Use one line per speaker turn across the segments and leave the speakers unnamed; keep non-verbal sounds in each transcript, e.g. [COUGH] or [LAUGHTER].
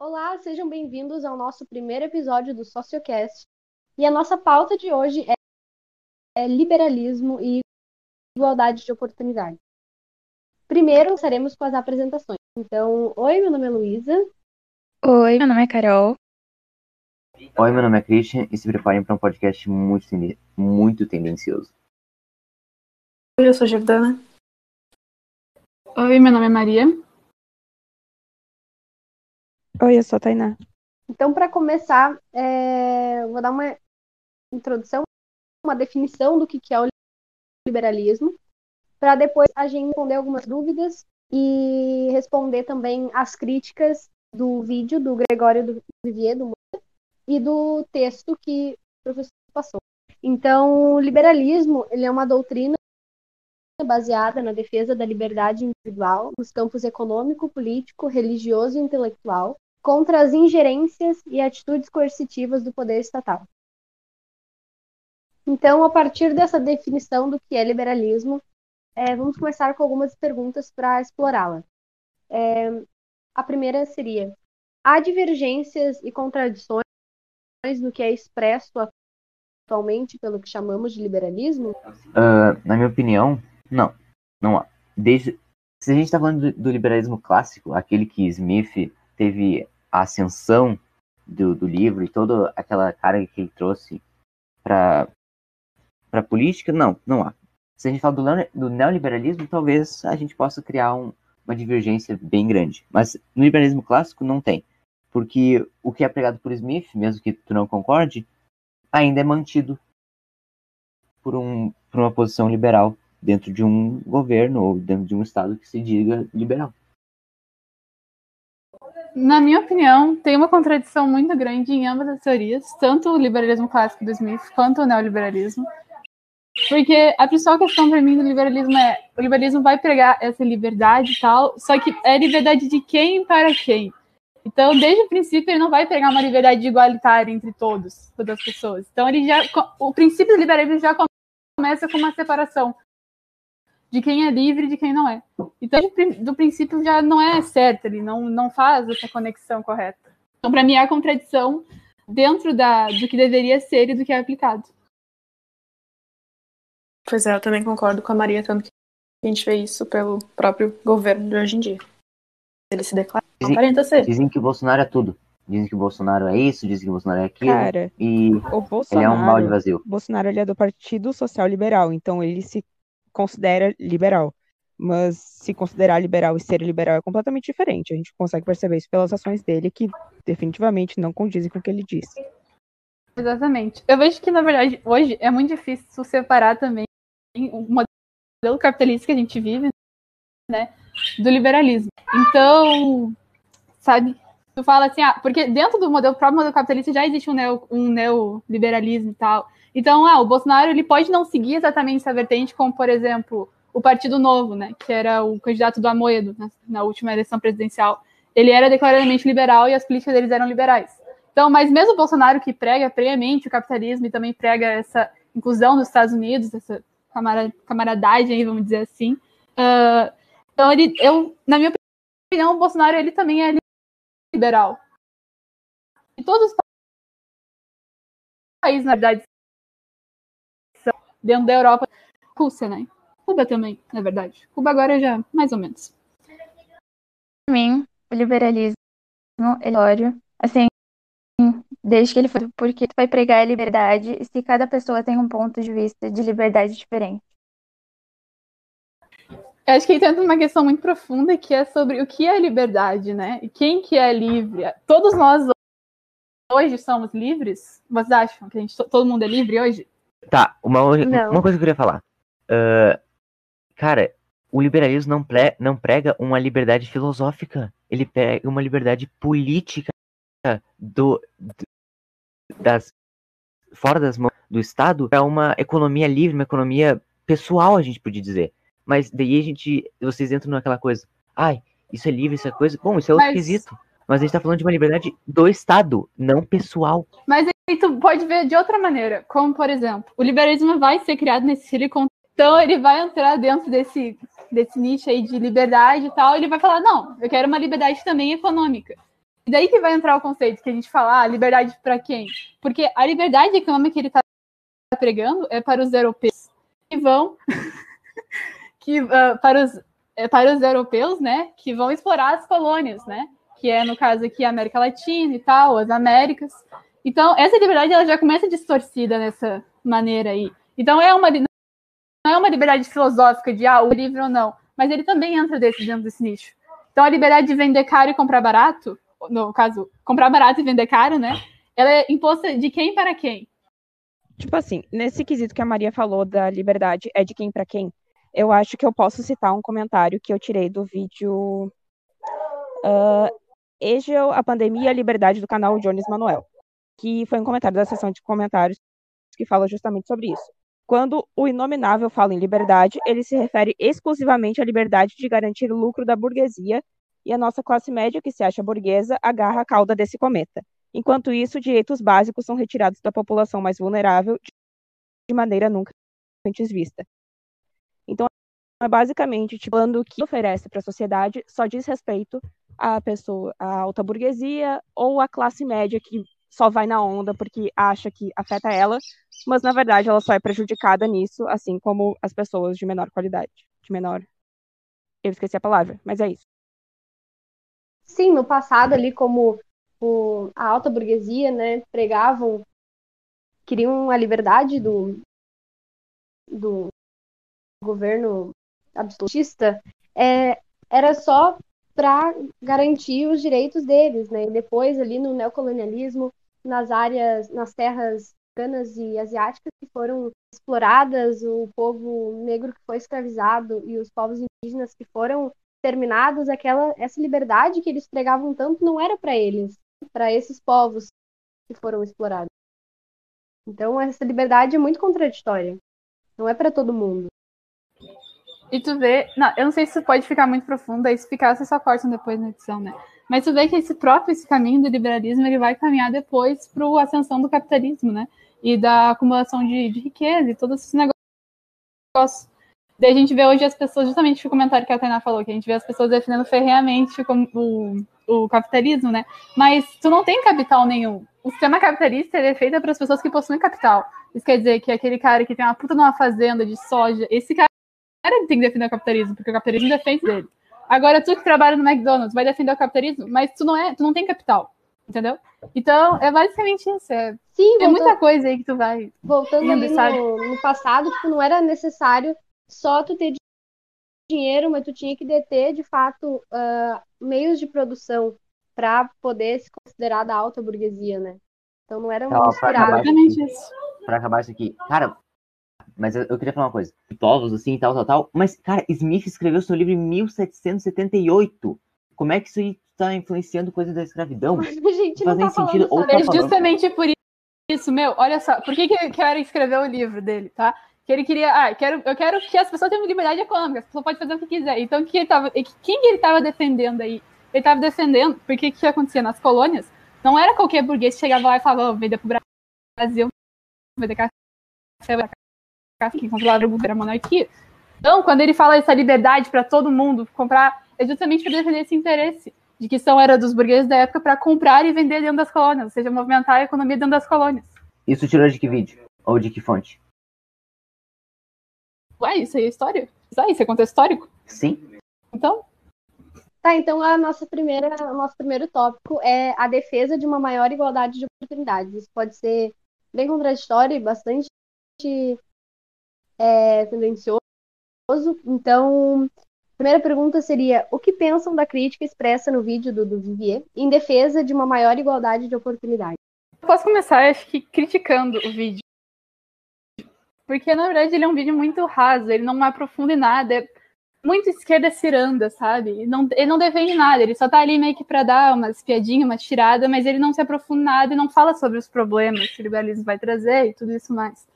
Olá, sejam bem-vindos ao nosso primeiro episódio do Sociocast. E a nossa pauta de hoje é, é liberalismo e igualdade de oportunidade. Primeiro, começaremos com as apresentações. Então, oi, meu nome é Luísa.
Oi, meu nome é Carol.
Oi, meu nome é Christian e se preparem para um podcast muito, muito tendencioso.
Oi, eu sou Jordana.
Oi, meu nome é Maria.
Oi, eu sou a Tainá.
Então, para começar, é, vou dar uma introdução, uma definição do que é o liberalismo, para depois a gente responder algumas dúvidas e responder também as críticas do vídeo do Gregório do Vivier do Moura, e do texto que o professor passou. Então, o liberalismo ele é uma doutrina baseada na defesa da liberdade individual nos campos econômico, político, religioso e intelectual, contra as ingerências e atitudes coercitivas do poder estatal. Então, a partir dessa definição do que é liberalismo, é, vamos começar com algumas perguntas para explorá-la. É, a primeira seria: há divergências e contradições no que é expresso atualmente pelo que chamamos de liberalismo?
Ah, na minha opinião, não. Não há. Desde, se a gente está falando do, do liberalismo clássico, aquele que Smith teve a ascensão do, do livro e toda aquela carga que ele trouxe para a política, não, não há. Se a gente fala do, do neoliberalismo, talvez a gente possa criar um- uma divergência bem grande. Mas no liberalismo clássico não tem. Porque o que é pregado por Smith, mesmo que tu não concorde, ainda é mantido por, um, por uma posição liberal dentro de um governo ou dentro de um estado que se diga liberal.
Na minha opinião, tem uma contradição muito grande em ambas as teorias, tanto o liberalismo clássico do Smith quanto o neoliberalismo. Porque a principal questão para mim do liberalismo é o liberalismo vai pregar essa liberdade e tal, só que é liberdade de quem para quem. Então, desde o princípio, ele não vai pregar uma liberdade igualitária entre todos, todas as pessoas. Então, ele já o princípio do liberalismo já começa com uma separação de quem é livre e de quem não é. Então, do prin- do princípio já não é certo, ele não, não faz essa conexão correta. Então, para mim, há contradição dentro da, do que deveria ser e do que é aplicado.
Pois é, eu também concordo com a Maria, tanto que a gente vê isso pelo próprio governo de hoje em dia. Ele se declara,
Dizem-
aparenta ser.
Dizem que o Bolsonaro é tudo. Dizem que o Bolsonaro é isso, dizem que o Bolsonaro é aquilo.
Cara,
e
o
ele é um
Bolsonaro,
balde vazio.
Bolsonaro ele é do Partido Social Liberal, então ele se considera liberal. Mas se considerar liberal e ser liberal é completamente diferente. A gente consegue perceber isso pelas ações dele, que definitivamente não condizem com o que ele disse.
Exatamente. Eu vejo que, na verdade, hoje é muito difícil separar também o modelo capitalista que a gente vive, né, do liberalismo. Então, sabe, tu fala assim, ah, porque dentro do modelo, próprio modelo capitalista já existe um, neo, um neoliberalismo e tal. Então, ah, o Bolsonaro, ele pode não seguir exatamente essa vertente, como, por exemplo, o Partido Novo, né, que era o candidato do Amoedo na, na última eleição presidencial. Ele era declaradamente liberal e as políticas deles eram liberais. Então, mas mesmo o Bolsonaro que prega previamente o capitalismo e também prega essa inclusão dos Estados Unidos, essa camara- camaradagem aí, vamos dizer assim. ah, então, ele, eu, na minha opinião, o Bolsonaro ele também é liberal. E todos os países, na verdade, são dentro da Europa, Rússia, né? Cuba também, na verdade. Cuba agora já, mais ou menos.
Pra mim, o liberalismo é ódio, assim, desde que ele foi, porque tu vai pregar a liberdade se cada pessoa tem um ponto de vista de liberdade diferente.
Eu acho que aí entra uma questão muito profunda que é sobre o que é liberdade, né? E quem que é livre? Todos nós hoje somos livres? Vocês acham que a gente, todo mundo é livre hoje?
Tá, uma,
Não.
uma coisa que eu queria falar. Ah, cara, o liberalismo não, pre- não prega uma liberdade filosófica. Ele prega uma liberdade política do, do- das fora das mãos do Estado para uma economia livre, uma economia pessoal, a gente podia dizer. Mas daí a gente, vocês entram naquela coisa, ai, isso é livre, isso é coisa. Bom, isso é outro
Mas-
quesito. Mas a gente tá falando de uma liberdade do Estado, não pessoal.
Mas aí tu pode ver de outra maneira, como por exemplo, o liberalismo vai ser criado nesse Silicon, então ele vai entrar dentro desse, desse nicho aí de liberdade e tal, e ele vai falar, não, eu quero uma liberdade também econômica. daí que vai entrar o conceito que a gente fala, ah, liberdade para quem? Porque a liberdade econômica que ele está pregando é para os europeus que vão [LAUGHS] que uh, para os é, para os europeus, né, que vão explorar as colônias, né, que é no caso aqui a América Latina e tal, as Américas. Então essa liberdade ela já começa distorcida nessa maneira aí. Então é uma não é uma liberdade filosófica de ah, o livro ou não, mas ele também entra desse, dentro desse nicho. Então a liberdade de vender caro e comprar barato, no caso, comprar barato e vender caro, né? Ela é imposta de quem para quem?
Tipo assim, nesse quesito que a Maria falou da liberdade é de quem para quem, eu acho que eu posso citar um comentário que eu tirei do vídeo uh, Egel, a pandemia e a liberdade do canal Jones Manuel, que foi um comentário da sessão de comentários que fala justamente sobre isso. Quando o inominável fala em liberdade, ele se refere exclusivamente à liberdade de garantir lucro da burguesia e a nossa classe média, que se acha burguesa, agarra a cauda desse cometa. Enquanto isso, direitos básicos são retirados da população mais vulnerável de maneira nunca antes vista. É basicamente tipo, falando que oferece para a sociedade só diz respeito à pessoa, à alta burguesia ou à classe média que só vai na onda porque acha que afeta ela, mas na verdade ela só é prejudicada nisso, assim como as pessoas de menor qualidade, de menor. Eu esqueci a palavra, mas é isso.
Sim, no passado ali como o, a alta burguesia, né, pregavam, queriam a liberdade do, do governo absolutista, é, era só para garantir os direitos deles, né? E depois ali no neocolonialismo, nas áreas, nas terras africanas e asiáticas que foram exploradas, o povo negro que foi escravizado e os povos indígenas que foram terminados, aquela essa liberdade que eles pregavam tanto não era para eles, para esses povos que foram explorados. Então essa liberdade é muito contraditória. Não é para todo mundo.
E tu vê. Não, eu não sei se pode ficar muito profundo, aí se ficar, vocês só cortam depois na edição, né? Mas tu vê que esse próprio esse caminho do liberalismo ele vai caminhar depois para a ascensão do capitalismo, né? E da acumulação de, de riqueza e todos esses negócios. Daí a gente vê hoje as pessoas, justamente o comentário que a Tainá falou, que a gente vê as pessoas defendendo ferreamente o, o capitalismo, né? Mas tu não tem capital nenhum. O sistema capitalista é feito para as pessoas que possuem capital. Isso quer dizer que aquele cara que tem uma puta numa fazenda de soja, esse cara cara tem que defender o capitalismo, porque o capitalismo defende dele. Agora, tu que trabalha no McDonald's vai defender o capitalismo, mas tu não é, tu não tem capital, entendeu? Então, é basicamente isso. É,
Sim,
tem muita coisa aí que tu vai.
Voltando ali no, no, passado, tipo, não era necessário só tu ter dinheiro, mas tu tinha que deter, de fato, uh, meios de produção para poder se considerar da alta burguesia, né? Então não era um
então,
misturado.
Para acabar isso aqui. Cara, mas eu, eu, queria falar uma coisa. Povos, assim, tal, tal, tal. Mas, cara, Smith escreveu seu livro em 1778. Como é que isso está influenciando coisas da escravidão?
Mas [LAUGHS] a gente não
tá sentido.
Ou
tá
justamente por isso, meu, olha só. Por que, que quero escrever o livro dele, tá? Que ele queria. Ah, quero, eu quero que as pessoas tenham liberdade econômica. As pessoas podem fazer o que quiser. Então, que ele tava, quem que ele estava defendendo aí? Ele estava defendendo, porque o que acontecia nas colônias? Não era qualquer burguês que chegava lá e falava, oh, vender pro Brasil, vender café, que controlava o governo, a monarquia. Então, quando ele fala essa liberdade para todo mundo comprar, é justamente para defender esse interesse de que são era dos burgueses da época para comprar e vender dentro das colônias, ou seja, movimentar a economia dentro das colônias.
Isso tirou de que vídeo? Ou de que fonte?
Ué, isso aí é história? Isso aí, isso é contexto histórico?
Sim.
Então?
Tá, então a nossa primeira, o nosso primeiro tópico é a defesa de uma maior igualdade de oportunidades. Isso pode ser bem contraditório e bastante é, tendencioso. Então, primeira pergunta seria: o que pensam da crítica expressa no vídeo do, do Vivier em defesa de uma maior igualdade de oportunidade?
Posso começar, acho que, criticando o vídeo. Porque, na verdade, ele é um vídeo muito raso, ele não aprofunda em nada, é muito esquerda ciranda, sabe? Ele não, ele não defende nada, ele só tá ali meio que pra dar umas piadinhas, uma tirada, mas ele não se aprofunda em nada e não fala sobre os problemas que o liberalismo vai trazer e tudo isso mais.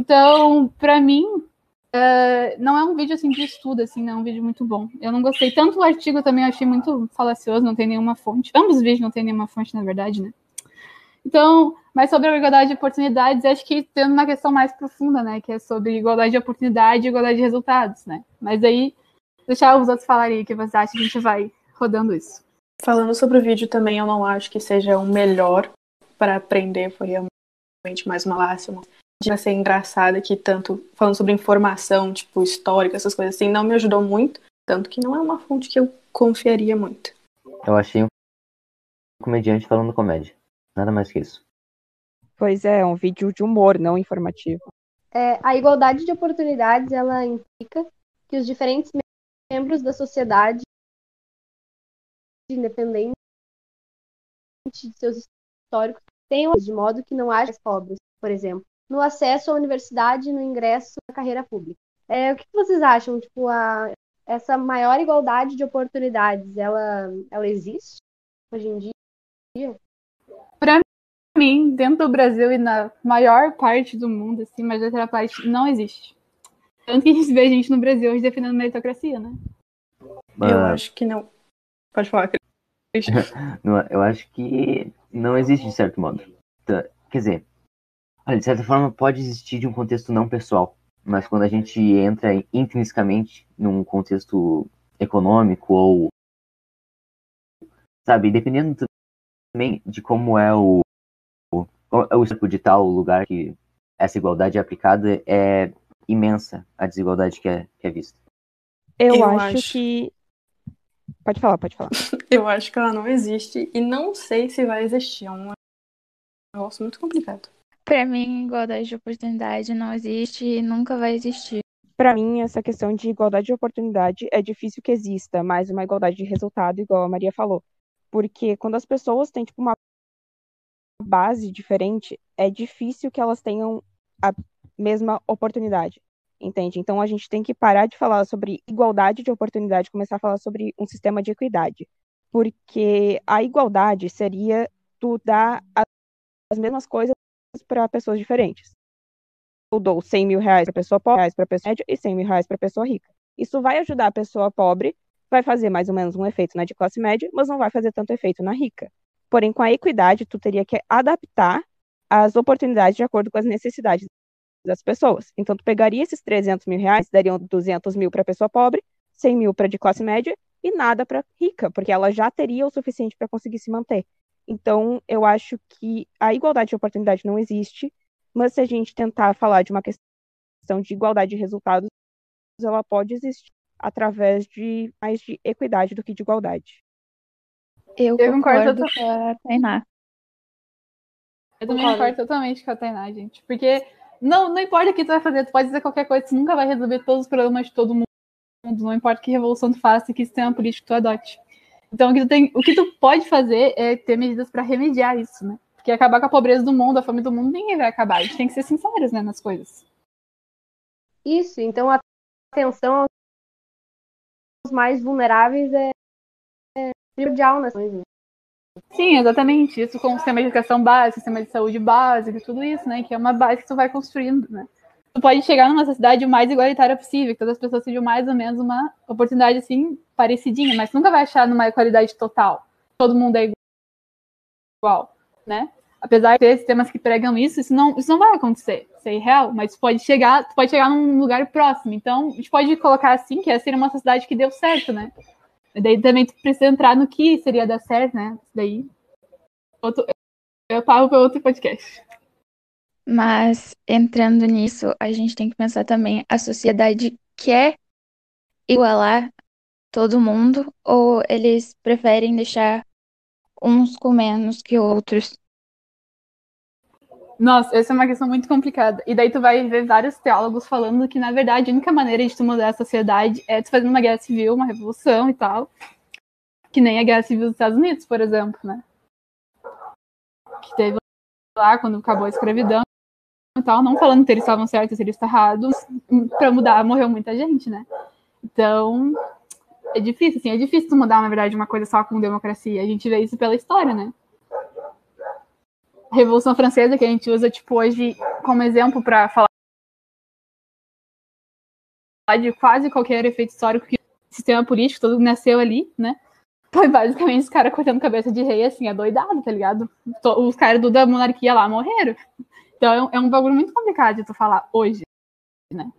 Então, para mim, uh, não é um vídeo assim de estudo, assim, não é um vídeo muito bom. Eu não gostei. Tanto o artigo também achei muito falacioso, não tem nenhuma fonte. Ambos os vídeos não tem nenhuma fonte, na verdade, né? Então, mas sobre a igualdade de oportunidades, acho que tem uma questão mais profunda, né? Que é sobre igualdade de oportunidade e igualdade de resultados, né? Mas aí, deixar os outros falarem o que você acha, a gente vai rodando isso.
Falando sobre o vídeo também, eu não acho que seja o melhor para aprender, foi realmente mais uma láxima. De ser engraçada que tanto falando sobre informação, tipo, histórica, essas coisas assim, não me ajudou muito, tanto que não é uma fonte que eu confiaria muito.
Eu achei um comediante falando comédia. Nada mais que isso.
Pois é, um vídeo de humor, não informativo.
É, a igualdade de oportunidades, ela implica que os diferentes membros da sociedade, independente de seus históricos, tenham de modo que não haja pobres, por exemplo, no acesso à universidade e no ingresso à carreira pública. É, o que vocês acham? Tipo, a, essa maior igualdade de oportunidades, ela, ela existe hoje em dia?
Para mim, dentro do Brasil e na maior parte do mundo, assim, mas outra parte, não existe. Tanto que a gente vê gente no Brasil hoje defendendo meritocracia, né?
Eu acho que não. Pode falar, [LAUGHS]
Eu acho que não existe de certo modo. Tá, quer dizer, de certa forma pode existir de um contexto não pessoal, mas quando a gente entra intrinsecamente num contexto econômico ou sabe, dependendo também de como é o o, o tipo de tal lugar que essa igualdade é aplicada é imensa a desigualdade que é, que é vista.
Eu, Eu acho, acho que Pode falar, pode falar. [LAUGHS]
Eu acho que ela não existe e não sei se vai existir. É um negócio muito complicado.
Para mim, igualdade de oportunidade não existe e nunca vai existir.
Para mim, essa questão de igualdade de oportunidade é difícil que exista, mas uma igualdade de resultado, igual a Maria falou. Porque quando as pessoas têm tipo, uma base diferente, é difícil que elas tenham a mesma oportunidade entende? Então a gente tem que parar de falar sobre igualdade de oportunidade começar a falar sobre um sistema de equidade. Porque a igualdade seria tu dar as mesmas coisas para pessoas diferentes. Eu dou 100 mil reais para pessoa pobre, para pessoa média e 100 mil reais para pessoa rica. Isso vai ajudar a pessoa pobre, vai fazer mais ou menos um efeito na de classe média, mas não vai fazer tanto efeito na rica. Porém, com a equidade, tu teria que adaptar as oportunidades de acordo com as necessidades das pessoas. Então, tu pegaria esses 300 mil reais, dariam 200 mil para pessoa pobre, 100 mil para de classe média e nada para rica, porque ela já teria o suficiente para conseguir se manter. Então, eu acho que a igualdade de oportunidade não existe, mas se a gente tentar falar de uma questão de igualdade de resultados, ela pode existir através de mais de equidade do que de igualdade.
Eu, eu concordo, com a Tainá.
Eu também concordo totalmente com a Tainá, gente. Porque não, não importa o que tu vai fazer, tu pode dizer qualquer coisa, tu nunca vai resolver todos os problemas de todo mundo. Não importa que revolução tu faça e que sistema político tu adote. Então, o que tu, tem, o que tu pode fazer é ter medidas para remediar isso, né? Porque acabar com a pobreza do mundo, a fome do mundo, ninguém vai acabar. A gente tem que ser sinceros, né, nas coisas.
Isso, então a atenção aos mais vulneráveis é, é primordial nas coisas.
Sim, exatamente. Isso com o sistema de educação básica, sistema de saúde básico, tudo isso, né? Que é uma base que tu vai construindo, né? Tu pode chegar numa sociedade o mais igualitária possível, que todas as pessoas tenham mais ou menos uma oportunidade, assim, parecidinha, mas nunca vai achar numa equalidade total. Todo mundo é igual, né? Apesar de ter sistemas que pregam isso, isso não, isso não vai acontecer. Isso é irreal, mas pode chegar, pode chegar num lugar próximo. Então, a gente pode colocar assim que essa seria uma sociedade que deu certo, né? E daí também precisa entrar no que seria dar certo, né? Daí outro, eu falo para outro podcast.
Mas entrando nisso, a gente tem que pensar também a sociedade quer igualar todo mundo ou eles preferem deixar uns com menos que outros?
Nossa, essa é uma questão muito complicada. E daí tu vai ver vários teólogos falando que, na verdade, a única maneira de tu mudar a sociedade é tu fazendo uma guerra civil, uma revolução e tal. Que nem a guerra civil dos Estados Unidos, por exemplo, né? Que teve lá quando acabou a escravidão e tal, não falando que eles estavam certos, eles estavam errados, pra mudar morreu muita gente, né? Então, é difícil, assim, é difícil mudar, na verdade, uma coisa só com democracia. A gente vê isso pela história, né? Revolução Francesa, que a gente usa, tipo, hoje como exemplo para falar de quase qualquer efeito histórico que o sistema político todo nasceu ali, né? Foi basicamente os caras cortando cabeça de rei, assim, é doidado, tá ligado? Os caras da monarquia lá morreram. Então é um, é um bagulho muito complicado de tu falar hoje, né?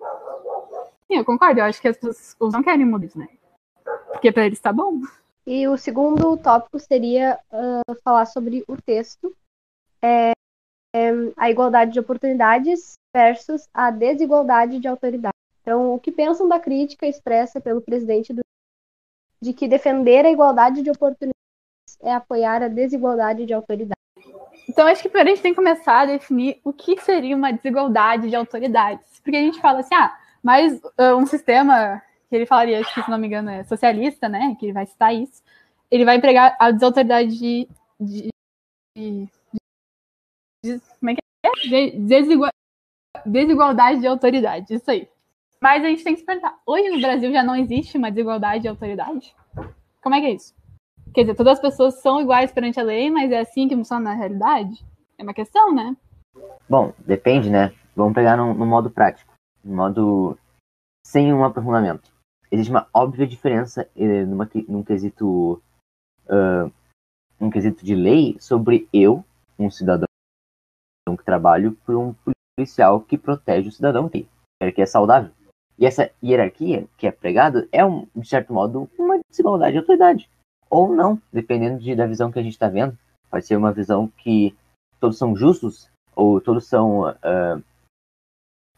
Sim, eu concordo, eu acho que as pessoas não querem mudar isso, né? Porque pra eles tá bom.
E o segundo tópico seria uh, falar sobre o texto, é, é, a igualdade de oportunidades versus a desigualdade de autoridade. Então, o que pensam da crítica expressa pelo presidente do, de que defender a igualdade de oportunidades é apoiar a desigualdade de autoridade.
Então, acho que primeiro a gente tem que começar a definir o que seria uma desigualdade de autoridades. Porque a gente fala assim, ah, mas uh, um sistema que ele falaria, acho que se não me engano é socialista, né, que ele vai citar isso, ele vai empregar a desautoridade de, de, de, de como é que é? Desigual, desigualdade de autoridade, isso aí. Mas a gente tem que se perguntar, hoje no Brasil já não existe uma desigualdade de autoridade? Como é que é isso? Quer dizer, todas as pessoas são iguais perante a lei, mas é assim que funciona na realidade? É uma questão, né?
Bom, depende, né? Vamos pegar no, no modo prático, no modo sem um aprofundamento. Existe uma óbvia diferença eh, numa, num quesito uh, um quesito de lei sobre eu, um cidadão que trabalho por um policial que protege o cidadão que é saudável. E essa hierarquia que é pregada é, um, de certo modo, uma desigualdade de autoridade ou não, dependendo de, da visão que a gente está vendo. Pode ser uma visão que todos são justos ou todos são uh,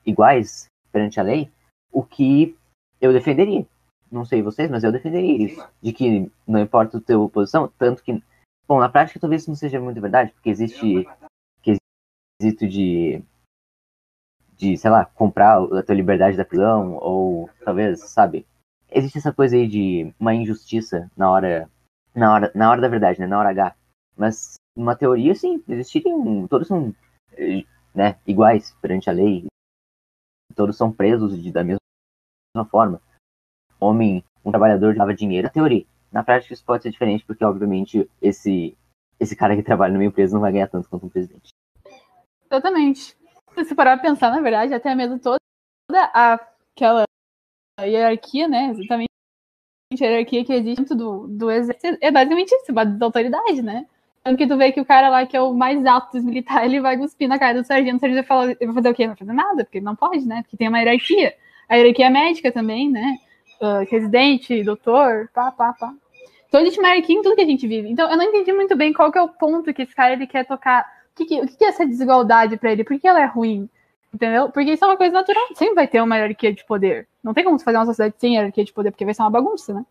iguais perante a lei, o que eu defenderia. Não sei vocês, mas eu defenderia isso. De que não importa a tua posição, tanto que. Bom, na prática talvez isso não seja muito verdade, porque existe quesito de. de, sei lá, comprar a tua liberdade da prisão, ou talvez, sabe? Existe essa coisa aí de uma injustiça na hora na hora, na hora da verdade, né? Na hora H. Mas, numa teoria, sim, existiriam. Todos são né, iguais perante a lei. Todos são presos de, da mesma forma. Homem, um trabalhador dava dinheiro, na teoria. Na prática, isso pode ser diferente, porque, obviamente, esse, esse cara que trabalha numa empresa não vai ganhar tanto quanto um presidente.
Exatamente. Se parar pra pensar, na verdade, até mesmo toda aquela hierarquia, né? Exatamente hierarquia que existe dentro do, do exército é basicamente isso, base da autoridade, né? Tanto que tu vê que o cara lá que é o mais alto dos militares, ele vai cuspir na cara do sargento, o sargento vai falar, vai fazer o quê? Não vai fazer nada, porque ele não pode, né? Porque tem uma hierarquia. A hierarquia médica também, né? Uh, residente, doutor, pá, pá, pá. Então existe uma hierarquia em tudo que a gente vive. Então eu não entendi muito bem qual que é o ponto que esse cara ele quer tocar. O que, que, o que é essa desigualdade para ele? Por que ela é ruim? Entendeu? Porque isso é uma coisa natural. Sempre vai ter uma hierarquia de poder. Não tem como fazer uma sociedade sem hierarquia de poder, porque vai ser uma bagunça, né?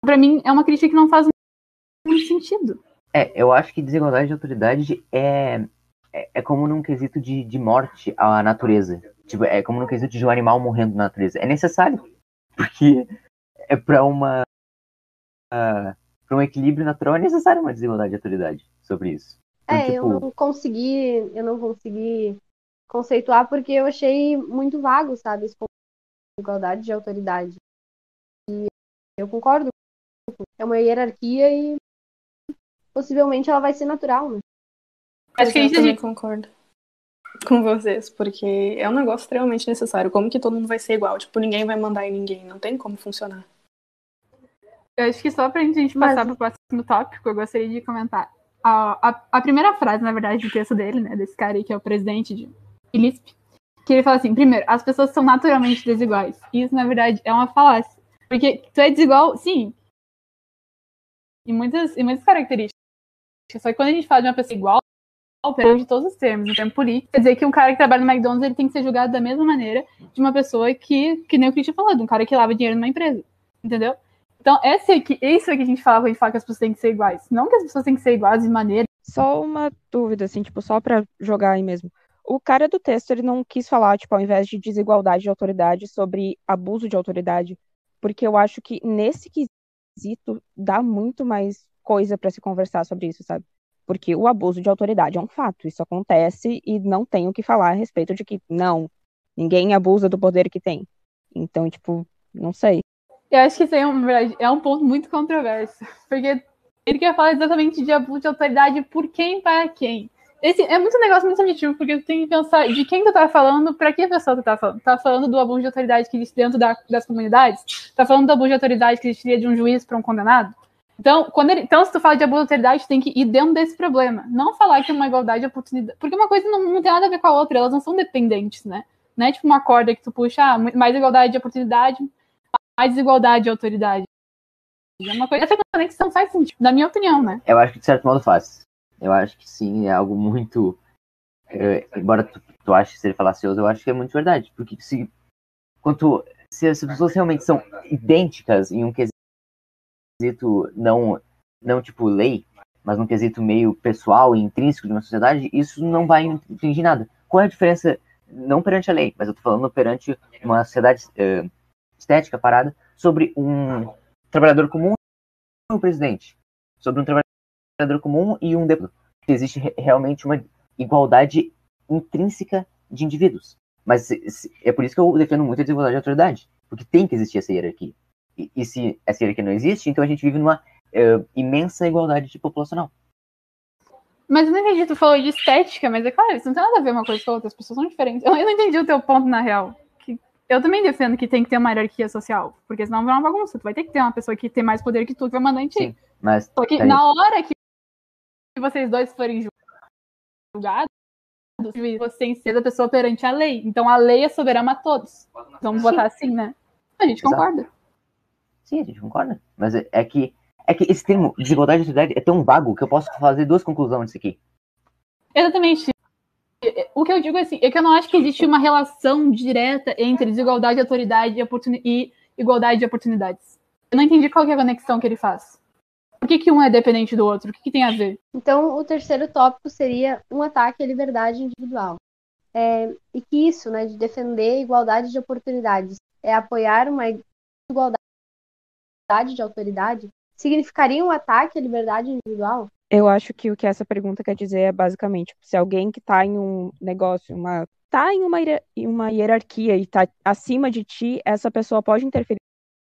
para mim, é uma crítica que não faz muito sentido.
É, eu acho que desigualdade de autoridade é, é, é como num quesito de, de morte à natureza. Tipo, é como num quesito de um animal morrendo na natureza. É necessário, porque é para uma uh, para um equilíbrio natural é necessário uma desigualdade de autoridade sobre isso.
Então, é, tipo... eu não consegui, eu não consegui conceituar porque eu achei muito vago, sabe, esse ponto de igualdade de autoridade. E eu concordo é uma hierarquia e possivelmente ela vai ser natural, né?
Acho que a gente concorda com vocês, porque é um negócio extremamente necessário. Como que todo mundo vai ser igual? Tipo, ninguém vai mandar em ninguém, não tem como funcionar.
Eu acho que só pra gente passar Mas... pro próximo tópico, eu gostaria de comentar. A, a, a, primeira frase, na verdade, do texto dele, né, desse cara aí que é o presidente de Ilisp, que ele fala assim, primeiro, as pessoas são naturalmente desiguais. Isso, na verdade, é uma falácia. Porque tu é desigual, sim, e muitas, e muitas características. Só que quando a gente fala de uma pessoa igual, de todos os termos, no termo político, quer dizer que um cara que trabalha no McDonald's ele tem que ser julgado da mesma maneira de uma pessoa que, que nem o Christian falou, de um cara que lava dinheiro numa empresa. Entendeu? Então, esse aqui, isso é que a gente fala quando a gente fala que as pessoas têm que ser iguais. Não que as pessoas têm que ser iguais de maneira.
Só uma dúvida, assim, tipo, só pra jogar aí mesmo. O cara do texto, ele não quis falar, tipo, ao invés de desigualdade de autoridade, sobre abuso de autoridade, porque eu acho que nesse quesito dá muito mais coisa para se conversar sobre isso, sabe? Porque o abuso de autoridade é um fato, isso acontece e não tem o que falar a respeito de que não, ninguém abusa do poder que tem. Então, tipo, não sei.
Eu acho que isso é um, é um ponto muito controverso, porque ele quer falar exatamente de abuso de autoridade por quem para quem. Esse é muito um negócio muito subjetivo, porque tu tem que pensar de quem tu tá falando, para que pessoa tu tá falando. Tá falando do abuso de autoridade que existe dentro da, das comunidades? Tá falando do abuso de autoridade que existiria de um juiz para um condenado? Então, quando ele, então, se tu fala de autoridade, tem que ir dentro desse problema. Não falar que é uma igualdade de oportunidade. Porque uma coisa não, não tem nada a ver com a outra, elas não são dependentes, né? Não é tipo uma corda que tu puxa, ah, mais igualdade de oportunidade, mais desigualdade de autoridade. É uma coisa, essa conexão faz sentido, na minha opinião, né?
Eu acho que de certo modo faz. Eu acho que sim, é algo muito. é, embora tu, tu ache ser falacioso, eu acho que é muito verdade. Porque se. Quanto, se as pessoas realmente são idênticas em um quesito não, não tipo lei, mas num quesito meio pessoal e intrínseco de uma sociedade, isso não vai infringir nada. Qual é a diferença, não perante a lei, mas eu tô falando perante uma sociedade eh, estética parada, sobre um trabalhador comum e um presidente, sobre um trabalhador comum e um deputado. Existe re- realmente uma igualdade intrínseca de indivíduos. Mas é por isso que eu defendo muito a desigualdade de autoridade, porque tem que existir essa hierarquia. E, e se essa hierarquia não existe, então a gente vive numa eh, imensa igualdade de populacional.
Mas eu não entendi, tu falou de estética, mas é claro, isso não tem nada a ver uma coisa com a outra, as pessoas são diferentes. Eu eu não entendi o teu ponto, na real. Que eu também defendo que tem que ter uma hierarquia social, porque senão vai uma bagunça. Tu vai ter que ter uma pessoa que tem mais poder que tu, que vai mandar em ti.
Sim. Mas
Só que
Peraí.
na hora que vocês dois forem julgados, que ser a pessoa perante a lei. Então a lei é soberana a todos. Vamos votar assim, né? A gente
Exato.
concorda.
Sim, a gente concorda. Mas é, é que é que esse termo desigualdade de autoridade é tão vago que eu posso fazer duas conclusões disso aqui.
Exatamente. O que eu digo assim, é que eu não acho que existe uma relação direta entre desigualdade de autoridade e, oportuni- e igualdade de oportunidades. Eu não entendi qual que é a conexão que ele faz. Por que, que um é dependente do outro? O que, que tem a ver?
Então, o terceiro tópico seria um ataque à liberdade individual. É, e que isso, né, de defender a igualdade de oportunidades, é apoiar uma igualdade de autoridade, significaria um ataque à liberdade individual?
Eu acho que o que essa pergunta quer dizer é basicamente se alguém que tá em um negócio, uma tá em uma, uma hierarquia e tá acima de ti, essa pessoa pode interferir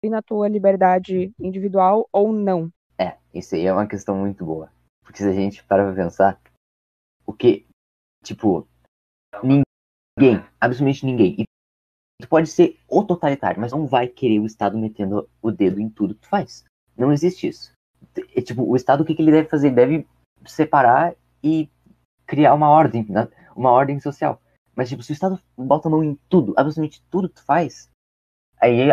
na tua liberdade individual ou não.
É, isso aí é uma questão muito boa. Porque se a gente para pra pensar, o que, tipo, ninguém, absolutamente ninguém, e tu pode ser o totalitário, mas não vai querer o Estado metendo o dedo em tudo que tu faz. Não existe isso. É, tipo, o Estado, o que, que ele deve fazer? Ele deve separar e criar uma ordem, né? uma ordem social. Mas, tipo, se o Estado bota a mão em tudo, absolutamente tudo que tu faz, aí,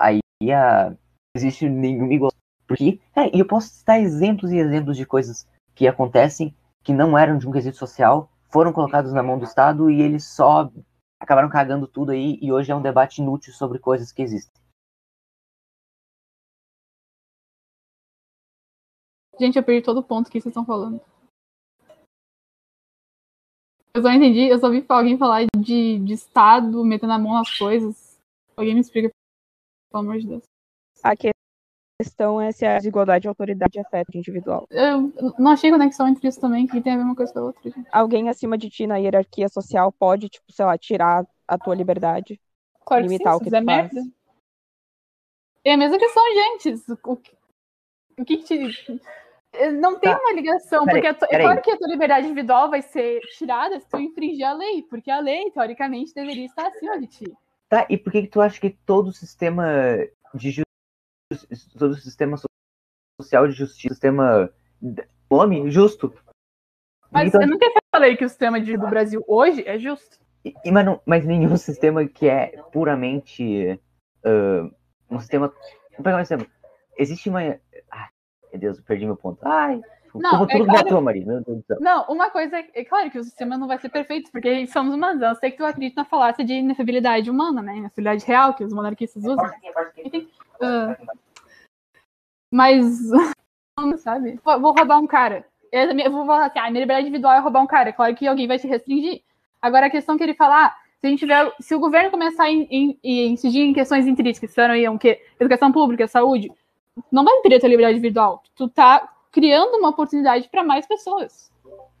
aí a, não existe nenhuma igual. Porque, é, e eu posso citar exemplos e exemplos de coisas que acontecem que não eram de um quesito social, foram colocados na mão do Estado e eles só acabaram cagando tudo aí e hoje é um debate inútil sobre coisas que existem.
Gente, eu perdi todo o ponto que vocês estão falando. Eu só entendi, eu só vi alguém falar de, de Estado metendo a mão nas coisas. Alguém me explica, pelo amor de Deus.
A questão é se a desigualdade de autoridade afeta o individual.
Eu não achei conexão entre isso também, que tem a ver uma coisa com a outra, gente.
Alguém acima de ti na hierarquia social pode, tipo, sei lá, tirar a tua liberdade.
Claro que
Limitar
sim,
o que tu faz.
merda. É a mesma questão, gente. O que, o que que te... Não tem
Tá.
uma ligação,
Peraí,
porque é claro que a tua liberdade individual vai ser tirada se tu infringir a lei, porque a lei, teoricamente, deveria estar acima de ti.
Tá, e por que, que tu acha que todo o sistema de todo o sistema so- social de justiça, sistema nome justo?
Mas
Então,
eu nunca falei que o sistema de- do Brasil hoje é justo.
E- mas, não, mas nenhum sistema que é puramente ah, um sistema. Vou pegar um exemplo. Existe uma. Ai, meu Deus, eu perdi meu ponto. Ai,
Não,
como
é
tudo
claro-
voltou, Maria. Meu Deus do céu.
Não, uma coisa é, é claro que o sistema não vai ser perfeito, porque somos humanos. Eu sei que tu acredita na falácia de inefabilidade humana, né? Inefabilidade real que os monarquistas usam. Enfim, ah, mas, [LAUGHS] sabe? Vou roubar um cara. Eu, vou falar assim, ah, minha liberdade individual é roubar um cara. Claro que alguém vai te restringir. Agora, a questão que ele fala, ah, se a gente tiver, se o governo começar a in- in- in- incidir em questões intrínsecas, que serão o quê? Educação pública, saúde, não vai impedir a tua liberdade individual. Tu tá criando uma oportunidade para mais pessoas.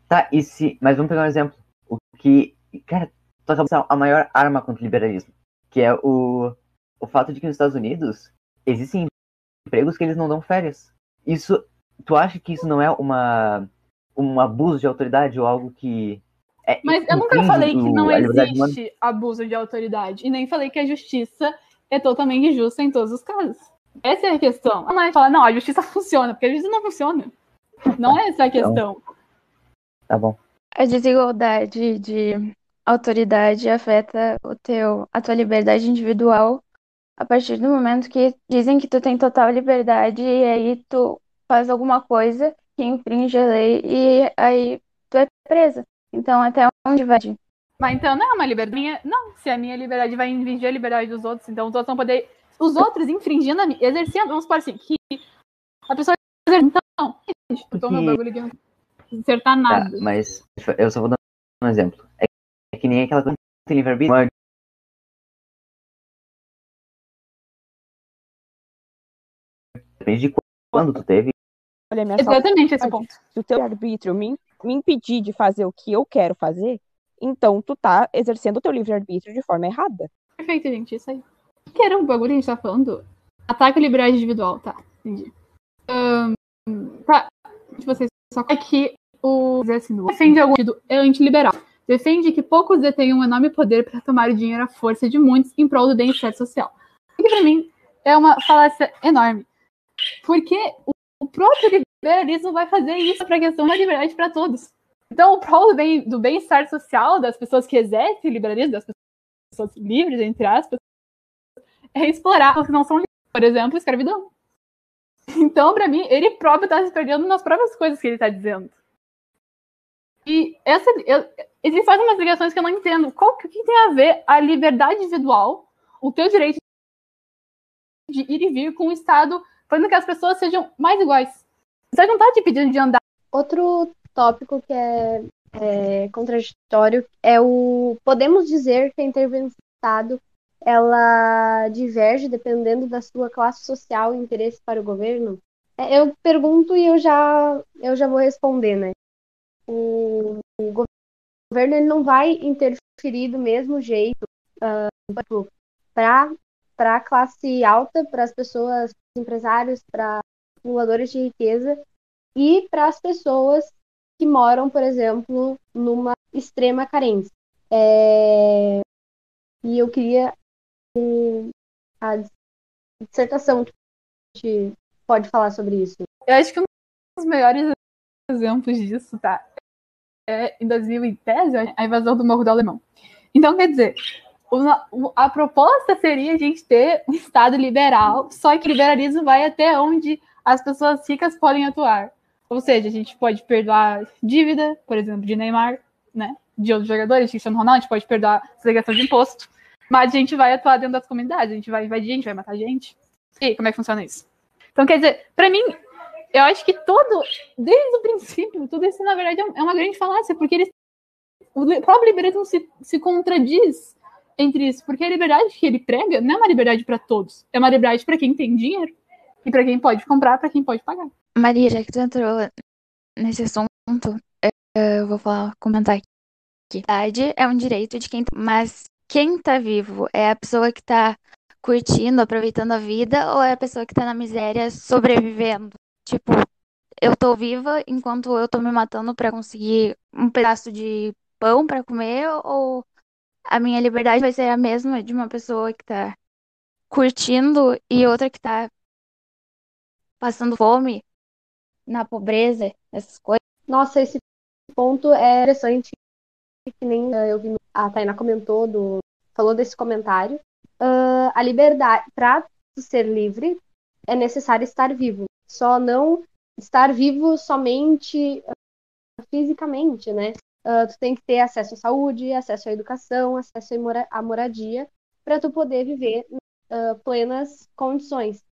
Tá, e se. Mas vamos pegar um exemplo. O que. Cara, tu acabou de a maior arma contra o liberalismo. Que é o. O fato de que nos Estados Unidos existem empregos que eles não dão férias. Isso. Tu acha que isso não é uma. Um abuso de autoridade ou algo que. É,
Mas eu nunca falei que não
humana?
existe abuso de autoridade. E nem falei que a justiça é totalmente justa em todos os casos. Essa é a questão. Não é falar, não, a justiça [LAUGHS] funciona, porque a justiça não funciona. Não é essa a questão.
Tá bom.
A desigualdade de autoridade afeta o teu, a tua liberdade individual a partir do momento que dizem que tu tem total liberdade e aí tu faz alguma coisa que infringe a lei e aí tu é presa. Então, até onde vai?
Mas então não é uma liberdade minha. Não, se a minha liberdade vai infringir a liberdade dos outros, então os outros vão poder. Os outros infringindo a minha, exercendo, vamos supor assim, que a pessoa então, eu tô meu bagulho de acertar
Tá,
nada.
mas eu só vou dar um exemplo. É, é que nem aquela coisa que tem livre-arbítrio. Depende de quando tu teve.
Olha, minha
Exatamente esse ponto.
se o teu arbítrio me, me impedir de fazer o que eu quero fazer, então tu tá exercendo o teu livre-arbítrio de forma errada.
Perfeito, gente, isso aí. O que era o bagulho que a gente tá falando? Ataque à liberdade individual, tá, entendi. Ahn, tá, de vocês só é que o defende algum sentido é antiliberal. Defende que poucos detenham um enorme poder para tomar o dinheiro à força de muitos em prol do bem-estar social. O que pra mim é uma falácia enorme. Porque o, próprio liberalismo vai fazer isso para a questão da liberdade para todos. Então, o prol do bem- bem-estar social das pessoas que exercem liberalismo, das pessoas livres, entre aspas, é explorar os que não são livres. Por exemplo, escravidão. Então, pra mim, ele próprio tá se perdendo nas próprias coisas que ele tá dizendo. E essa, eu, ele faz umas ligações que eu não entendo. Qual, que- que tem a ver a liberdade individual, o teu direito de ir e vir com o Estado, fazendo que as pessoas sejam mais iguais? Você não tá te pedindo de andar
Outro tópico que é, é contraditório é o podemos dizer que a intervenção do Estado ela diverge dependendo da sua classe social e interesse para o governo? É, Eu pergunto e eu já eu já vou responder, né? O, o governo ele não vai interferir do mesmo jeito para para a classe alta, para as pessoas, empresários, para acumuladores de riqueza e para as pessoas que moram, por exemplo, numa extrema carência. É, E eu queria a dissertação que a gente pode falar sobre isso.
Eu acho que um dos melhores exemplos disso, tá? É em 2010, eu acho, a invasão do Morro do Alemão. Então, quer dizer, o- a proposta seria a gente ter um Estado liberal, só que liberalismo vai até onde as pessoas ricas podem atuar. Ou seja, a gente pode perdoar dívida, por exemplo, de Neymar, né? De outros jogadores, de Cristiano Ronaldo, a gente pode perdoar segregação de imposto, mas a gente vai atuar dentro das comunidades, a gente vai invadir, a gente vai matar gente. E aí, como é que funciona isso? Então, quer dizer, pra mim, eu acho que todo, desde o princípio, tudo isso, na verdade, é é uma grande falácia, porque eles, o próprio liberalismo se, se contradiz entre isso, porque a liberdade que ele prega não é uma liberdade para todos, é uma liberdade para quem tem dinheiro e para quem pode comprar, para quem pode pagar.
Maria, já que tu entrou nesse assunto, eh, eu vou falar, comentar aqui. Idade é um direito de quem. Mas quem tá vivo é a pessoa que tá curtindo, aproveitando a vida, ou é a pessoa que tá na miséria sobrevivendo? Tipo, eu tô viva enquanto eu tô me matando pra conseguir um pedaço de pão pra comer, ou a minha liberdade vai ser a mesma de uma pessoa que tá curtindo e outra que tá passando fome na pobreza, essas coisas.
Nossa, esse ponto é interessante, que nem eh, eu vi, a Tainá comentou, do, falou desse comentário. Ah, a liberdade, para ser livre, é necessário estar vivo. Só não estar vivo somente ah, fisicamente, né? Ah, tu tem que ter acesso à saúde, acesso à educação, acesso à mora- à moradia, para tu poder viver ah, plenas condições.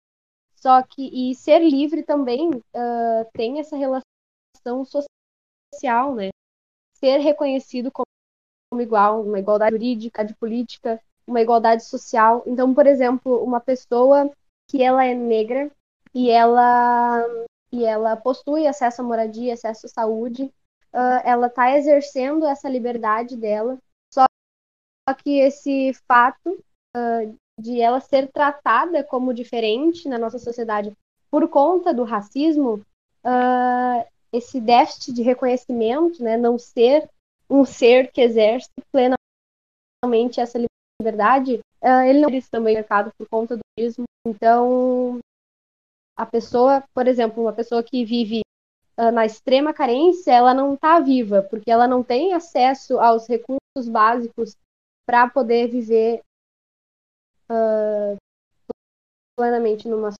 Só que, e ser livre também ah, tem essa relação social, né? Ser reconhecido como, como igual, uma igualdade jurídica, de política, uma igualdade social. Então, por exemplo, uma pessoa que ela é negra e ela e ela possui acesso à moradia, acesso à saúde, ah, ela está exercendo essa liberdade dela. Só que esse fato ah, de ela ser tratada como diferente na nossa sociedade por conta do racismo, ah, esse déficit de reconhecimento, né, não ser um ser que exerce plenamente essa liberdade, ah, ele não existe também mercado por conta do racismo. Então, a pessoa, por exemplo, uma pessoa que vive na extrema carência, ela não está viva, porque ela não tem acesso aos recursos básicos para poder viver ah, plenamente numa.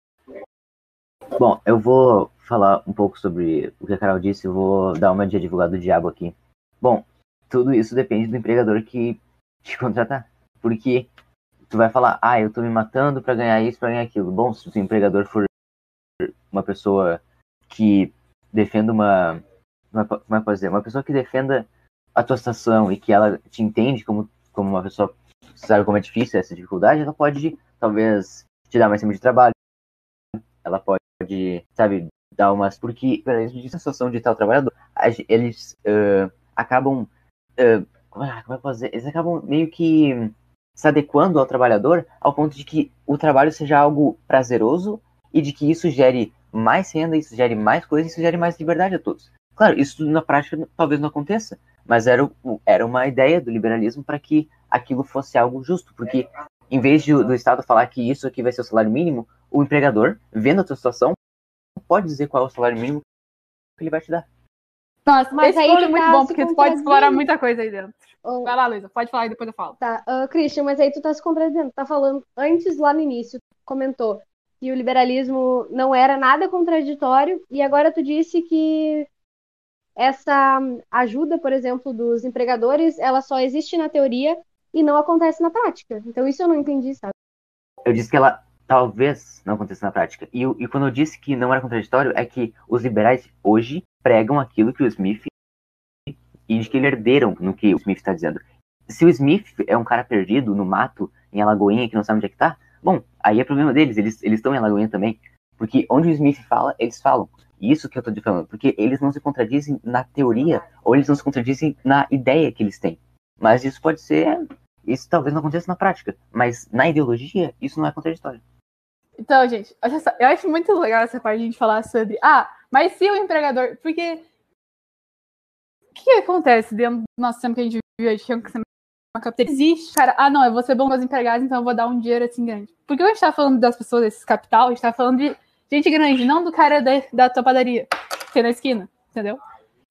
Bom, eu vou falar um pouco sobre o que a Carol disse, eu vou dar uma de advogado do diabo aqui. Bom, tudo isso depende do empregador que te [LAUGHS] contratar. Porque tu vai falar, ah, eu tô me matando para ganhar isso, para ganhar aquilo. Bom, se o empregador for uma pessoa que defenda uma, como é dizer, uma pessoa que defenda a tua situação e que ela te entende como, como uma pessoa sabe como é difícil essa dificuldade, ela pode talvez te dar mais tempo de trabalho. Ela pode, sabe, dar umas. Porque, pela sensação de tal trabalhador, eles uh, acabam. Uh, como é que eu posso dizer? Eles acabam meio que se adequando ao trabalhador ao ponto de que o trabalho seja algo prazeroso e de que isso gere mais renda, isso gere mais coisas, isso gere mais liberdade a todos. Claro, isso na prática talvez não aconteça, mas era, era uma ideia do liberalismo para que aquilo fosse algo justo, porque em vez de, do Estado falar que isso aqui vai ser o salário mínimo, o empregador, vendo a tua situação, pode dizer qual é o salário mínimo que ele vai te dar.
Nossa, mas esse aí é muito tá bom, porque tu pode explorar muita coisa aí dentro. Oh. Vai lá, Luísa, pode falar e depois eu falo.
Tá, uh, Christian, mas aí tu tá se contradizendo. Tá falando, antes lá no início, comentou que o liberalismo não era nada contraditório, e agora tu disse que essa ajuda, por exemplo, dos empregadores, ela só existe na teoria e não acontece na prática. Então isso eu não entendi, sabe?
Eu disse que ela talvez não aconteça na prática. E, e quando eu disse que não era contraditório, é que os liberais hoje pregam aquilo que o Smith e de que ele herderam no que o Smith está dizendo. Se o Smith é um cara perdido no mato, em Alagoinha, que não sabe onde é que tá, bom, aí é problema deles, eles estão em Alagoinha também. Porque onde o Smith fala, eles falam. Isso que eu te falando, porque eles não se contradizem na teoria, ou eles não se contradizem na ideia que eles têm. Mas isso pode ser. Isso talvez não aconteça na prática. Mas na ideologia, isso não é contraditório.
Então, gente, eu acho muito legal essa parte de a gente falar sobre. Ah, mas se o empregador. Porque. O que, acontece dentro do nosso tempo que a gente hoje? Que é uma capital. Existe, cara. Ah, não, eu vou ser bom com os empregados, então eu vou dar um dinheiro assim grande. Porque a gente tá falando das pessoas desse capital, a gente tá falando de gente grande, não do cara da, da tua padaria, que é na esquina, entendeu?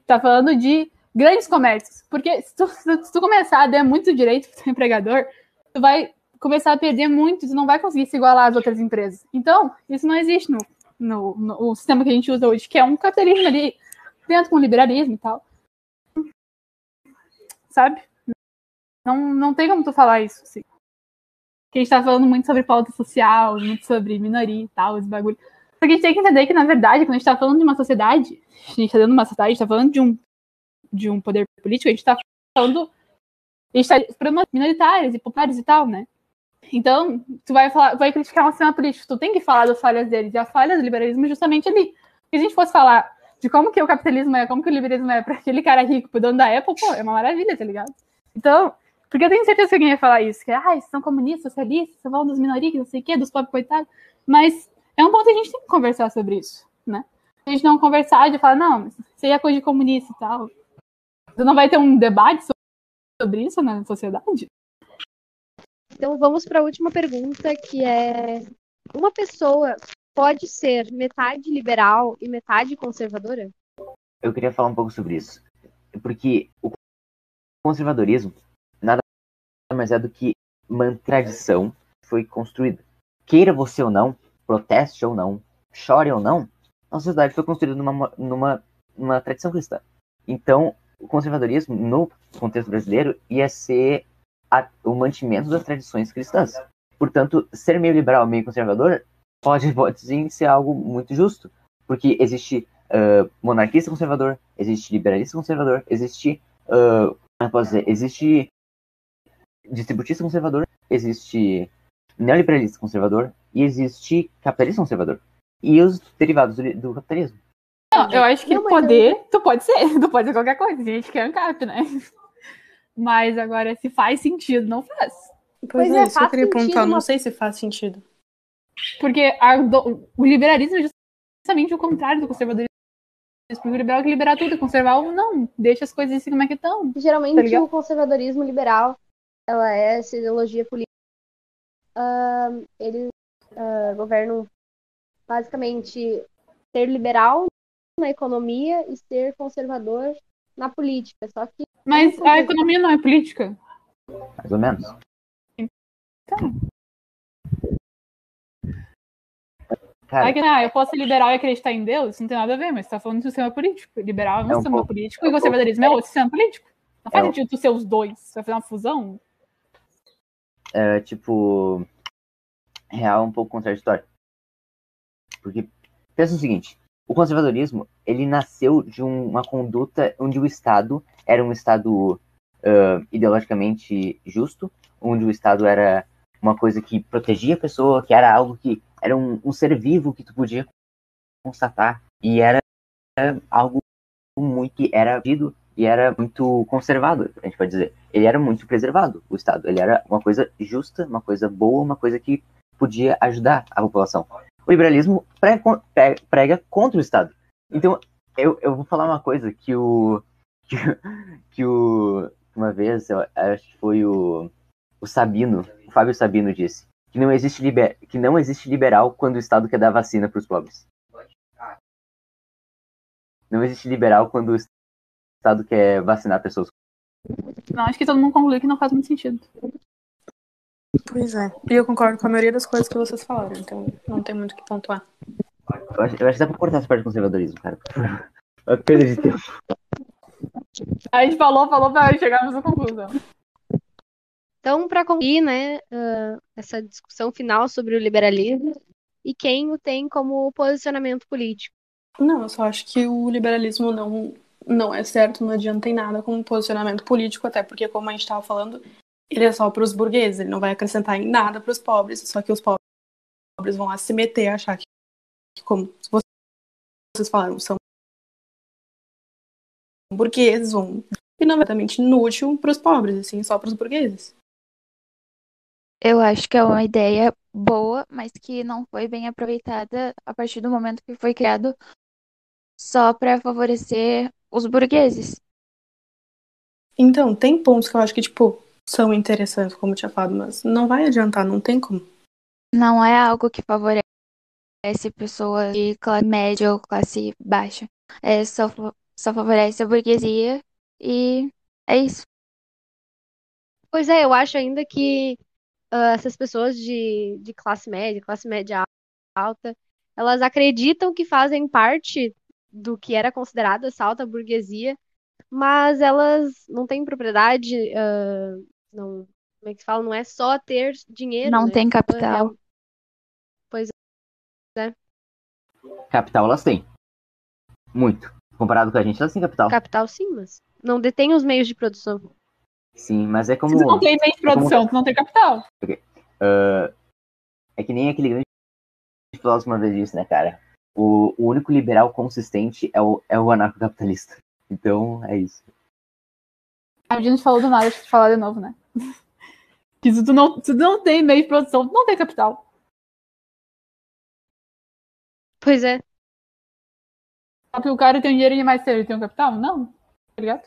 Tá falando de grandes comércios. Porque se tu, se tu começar a dar muito direito pro teu empregador, tu vai começar a perder muito, tu não vai conseguir se igualar às outras empresas. Então, isso não existe no, no, no sistema que a gente usa hoje, que é um capitalismo ali, dentro com liberalismo e tal. Sabe? Não, não tem como tu falar isso, assim. Porque a gente tá falando muito sobre pauta social, muito sobre minoria e tal, esse bagulho. Porque a gente tem que entender que, na verdade, quando a gente tá falando de uma sociedade, a gente tá de uma sociedade, a gente tá falando de um de um poder político, a gente está falando. A gente está problemas minoritários e populares e tal, né? Então, tu vai falar, vai criticar um sistema político, tu tem que falar das falhas deles. E a falha do liberalismo é justamente ali. Se a gente fosse falar de como que o capitalismo é, como que o liberalismo é para aquele cara rico, pro dono da Apple, pô, é uma maravilha, tá ligado? Então, porque eu tenho certeza que alguém ia falar isso, que, ah, são comunistas, socialistas, são falando dos minorias, não sei o quê, dos pobres coitados. Mas é um ponto que a gente tem que conversar sobre isso, né? A gente não conversar de falar, não, isso aí é coisa de comunista e tal. Você não vai ter um debate sobre isso na sociedade?
Então vamos para a última pergunta, que é: uma pessoa pode ser metade liberal e metade conservadora?
Eu queria falar um pouco sobre isso. Porque o conservadorismo mais é do que uma tradição que foi construída. Queira você ou não, proteste ou não, chore ou não, a sociedade foi construída numa, numa, numa tradição cristã. Então, o conservadorismo, no contexto brasileiro, ia ser a, o mantimento das tradições cristãs. Portanto, ser meio liberal, meio conservador, pode, [LAUGHS] pode sim ser algo muito justo, porque existe uh, monarquista conservador, existe liberalista conservador, existe, uh, dizer, existe distributista conservador, existe neoliberalista conservador e existe capitalista conservador. E os derivados do, do capitalismo.
Não, eu acho que não, poder, eu... tu pode ser, [LAUGHS] tu pode ser qualquer coisa, a gente quer ANCAP, né? Mas agora, se faz sentido, não faz.
Pois, pois é, é isso eu queria pontuar, não sei se faz sentido.
Porque a, do, o liberalismo é justamente o contrário do conservadorismo. Porque o liberal é que liberar tudo, conservar o não, deixa as coisas assim como é que estão.
Geralmente tá o conservadorismo liberal, ela é essa ideologia política. Uh, eles uh, governam basicamente ser liberal na economia e ser conservador na política. Só que.
Mas a economia não é política?
Mais ou menos.
Então.
Cara,
que, ah, eu posso ser liberal e acreditar em Deus? Isso não tem nada a ver, mas você tá falando de sistema político. Liberal é um,
É um
sistema
pouco-
político
é
e
um
conservadorismo é outro sistema político. Não faz
É um-
sentido tu ser os dois. Você vai fazer uma fusão?
É, tipo, real um pouco contraditório. Porque, pensa no seguinte, o conservadorismo, ele nasceu de um- uma conduta onde o Estado era um Estado ah, ideologicamente justo, onde o Estado era uma coisa que protegia a pessoa, que era algo que era um, um ser vivo que tu podia constatar, e era algo muito que era visto e era muito conservado, a gente pode dizer. Ele era muito preservado, o Estado. Ele era uma coisa justa, uma coisa boa, uma coisa que podia ajudar a população. O liberalismo pre- pre- prega contra o Estado. Então, eu, eu vou falar uma coisa que o. que, que o. Uma vez, eu acho que foi o, o Sabino, o Fábio Sabino disse. Que não, existe liber, que não existe liberal quando o Estado quer dar vacina para os pobres. Não existe liberal quando Estado quer vacinar pessoas.
Não, acho que todo mundo concluiu que não faz muito sentido.
Pois é. E eu concordo com a maioria das coisas que vocês falaram, então não tem muito o que pontuar.
Eu acho, eu acho que dá pra cortar essa parte do conservadorismo, cara. É perda de tempo.
A gente falou, falou pra chegar nessa conclusão.
Então, para concluir, né, essa discussão final sobre o liberalismo e quem o tem como posicionamento político.
Não, eu só acho que o liberalismo não, não é certo, não adianta em nada como posicionamento político, até porque, como a gente estava falando, ele é só para os burgueses, ele não vai acrescentar em nada para os pobres, só que os pobres vão lá se meter, achar que, como vocês falaram, são burgueses, vão e não é exatamente inútil para os pobres, assim, só para os burgueses.
Eu acho que é uma ideia boa, mas que não foi bem aproveitada a partir do momento que foi criado só para favorecer os burgueses.
Então, tem pontos que eu acho que, tipo, são interessantes, como eu tinha falado, mas não vai adiantar, não tem como.
Não é algo que favorece pessoas de classe média ou classe baixa. É só, só favorece a burguesia e é isso.
Pois é, eu acho ainda que ah, essas pessoas de, de classe média, classe média alta, elas acreditam que fazem parte do que era considerado essa alta burguesia, mas elas não têm propriedade, ah, não, como é que se fala? Não é só ter dinheiro,
Não
né?
tem
É,
capital.
Capital elas têm. Muito. Comparado com a gente, elas têm capital.
capital sim, mas não detém os meios de produção.
Sim, mas é como.
Se não tem meio de produção, tu não tem capital.
ah, é que nem aquele grande filósofo uma vez disse, né, cara? O, o único liberal consistente é o, é o anarcocapitalista. Então, é isso.
A gente falou do nada, deixa eu te falar de novo, né? [LAUGHS] Que se tu não, se tu não tem meio de produção, tu não tem capital.
Pois é.
Só que o cara tem um dinheiro demais se ele tem um capital? Não. Tá ligado?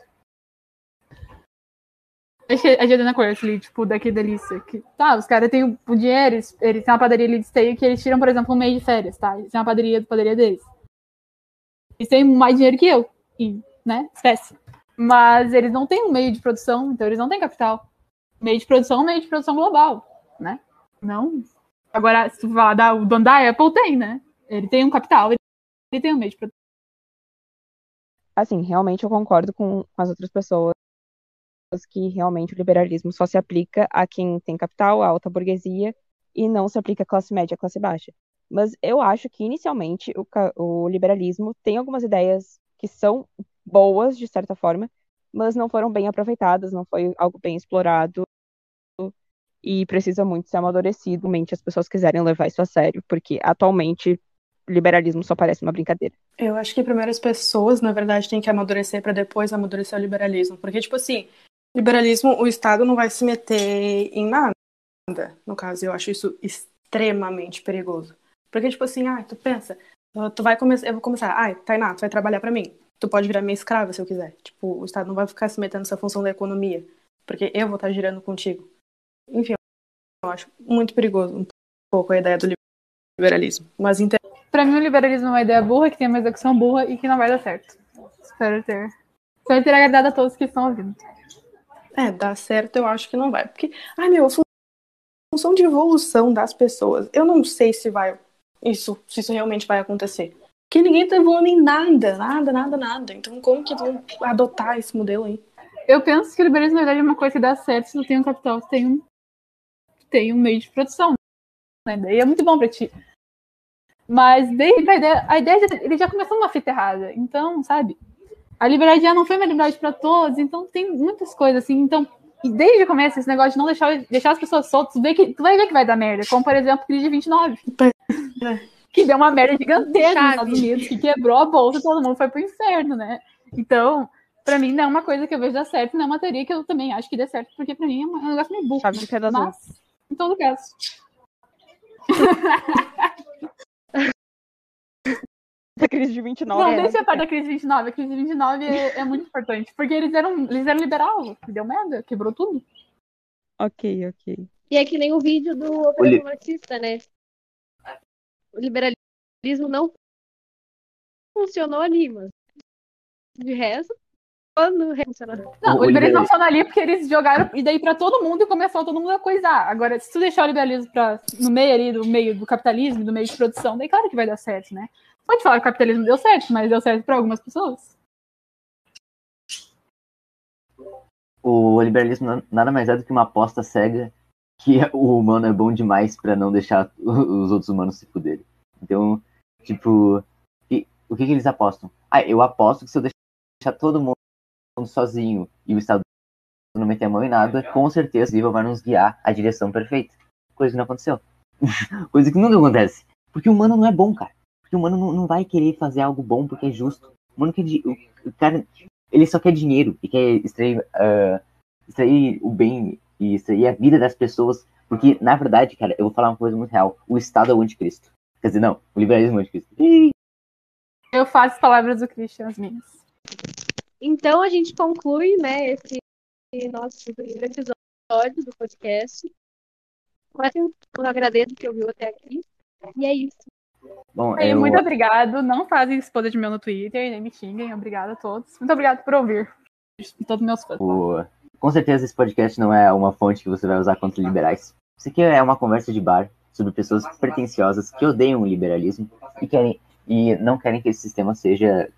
Que a Jadena Corsley, tipo, daqui delícia. Que, tá, os caras têm o dinheiro, eles, eles têm uma padaria ali de esteio que eles tiram, por exemplo, um mês de férias, tá? Eles têm uma padaria, padaria deles. Eles têm mais dinheiro que eu, em, né? Espécie. Mas eles não têm um meio de produção, então eles não têm capital. Meio de produção é um meio de produção global, né? Não. Agora, se tu falar da, o dono da Apple, tem, né? Ele tem um capital, ele, tem um meio de produção.
Assim, realmente eu concordo com as outras pessoas que realmente o liberalismo só se aplica a quem tem capital, a alta burguesia, e não se aplica à classe média, à classe baixa. Mas eu acho que, inicialmente, o, o liberalismo tem algumas ideias que são boas, de certa forma, mas não foram bem aproveitadas, não foi algo bem explorado, e precisa muito ser amadurecido, mente as pessoas quiserem levar isso a sério, porque atualmente liberalismo só parece uma brincadeira.
Eu acho que primeiro as pessoas, na verdade, têm que amadurecer para depois amadurecer o liberalismo. Porque, tipo assim, liberalismo, o Estado não vai se meter em nada. No caso, eu acho isso extremamente perigoso. Porque, tipo assim, ah, tu pensa, ah, tu vai começar, eu vou começar, ai, Tainá, tu vai trabalhar para mim. Tu pode virar minha escrava se eu quiser. Tipo, o Estado não vai ficar se metendo nessa função da economia. Porque eu vou estar girando contigo. Enfim, eu acho muito perigoso um pouco a ideia do liberalismo. Mas inter...
Pra mim, o liberalismo é uma ideia burra, que tem uma execução burra e que não vai dar certo. Espero ter. Espero ter agradado a todos que estão ouvindo.
É, dar certo eu acho que não vai. Porque, ai meu, função de evolução das pessoas, eu não sei se vai isso, se isso realmente vai acontecer. Porque ninguém tá evoluindo em nada, nada, nada, nada. Então como que vão adotar esse modelo aí?
Eu penso que o liberalismo, na verdade, é uma coisa que dá certo se tu tem um capital, se tem um, tem um meio de produção. Né? Daí é muito bom pra ti. Mas desde a ideia, a ideia ele já começou uma fita errada. Então, sabe? A liberdade já não foi uma liberdade para todos, então tem muitas coisas assim. Então, desde o começo, esse negócio de não deixar, deixar as pessoas soltas, tu, vê que, tu vai ver que vai dar merda. Como, por exemplo, crise de 29. que deu uma merda gigantesca nos Estados Unidos, que quebrou a bolsa, todo mundo foi pro inferno, né? Então, pra mim, não é uma coisa que eu vejo dar certo, não é uma teoria que eu também acho que dê certo, porque pra mim é um negócio meio burro.
Sabe o que é das
Mas, em todo caso. [LAUGHS]
A crise de 29.
Não,
é,
deixa a parte da crise de 29. A crise de 29 é, é muito importante. Porque eles eram, eles eram liberal, deu merda, quebrou tudo.
Ok, ok.
E é que nem o vídeo do Operação Marxista, né? O liberalismo não funcionou ali, mas de resto, quando funcionou.
Não,
O-
o, liberalismo
liberal-
não funciona ali porque eles jogaram e daí pra todo mundo e começou todo mundo a coisar. Agora, se tu deixar o liberalismo pra, no meio ali, do meio do capitalismo, do meio de produção, daí claro que vai dar certo, né? Pode falar que o capitalismo deu certo, mas deu certo pra algumas pessoas.
O liberalismo na- nada mais é do que uma aposta cega que [LAUGHS] o humano é bom demais pra não deixar os outros humanos se fuderem. Então, tipo, e- o que, que eles apostam? Ah, eu aposto que se eu deixar todo mundo sozinho e o Estado não meter a mão em nada, com certeza o livro vai nos guiar à direção perfeita. Coisa que não aconteceu. [LAUGHS] Coisa que nunca acontece. Porque o humano não é bom, cara. Porque o humano não, não vai querer fazer algo bom porque é justo. O humano quer. O, o cara. Ele só quer dinheiro e quer extrair, ah, extrair o bem e extrair a vida das pessoas. Porque, na verdade, cara, eu vou falar uma coisa muito real. O Estado é o anticristo. Quer dizer, não, o liberalismo é o anticristo. Ih,
Eu faço as palavras do Christian as minhas.
Então a gente conclui, né, esse nosso primeiro episódio do podcast. Eu agradeço que ouviu até aqui. E é isso.
Bom,
Aí,
eu,
muito obrigado. Não fazem esposa de meu no Twitter, nem me xinguem. Obrigado a todos. Muito obrigado por ouvir. Todos meus fãs.
o- com certeza esse podcast não é uma fonte que você vai usar contra liberais. Isso aqui é uma conversa de bar sobre pessoas pretensiosas que odeiam o liberalismo e querem e não querem que esse sistema seja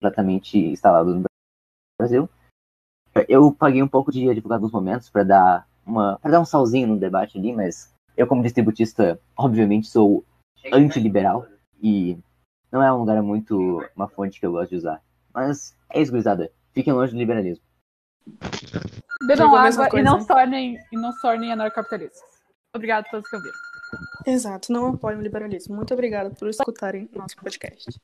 completamente instalado no Brasil. Eu paguei um pouco de advogado nos momentos para dar uma para dar um salzinho no debate ali, mas eu como distributista, obviamente sou antiliberal e não é um lugar muito uma fonte que eu gosto de usar. Mas é isso, gurizada. Fiquem longe do liberalismo.
Bebam água e não se tornem, e não tornem anarcapitalistas. Obrigado a todos que ouviram.
Exato, não apoio o liberalismo. Muito obrigada por escutarem nosso podcast.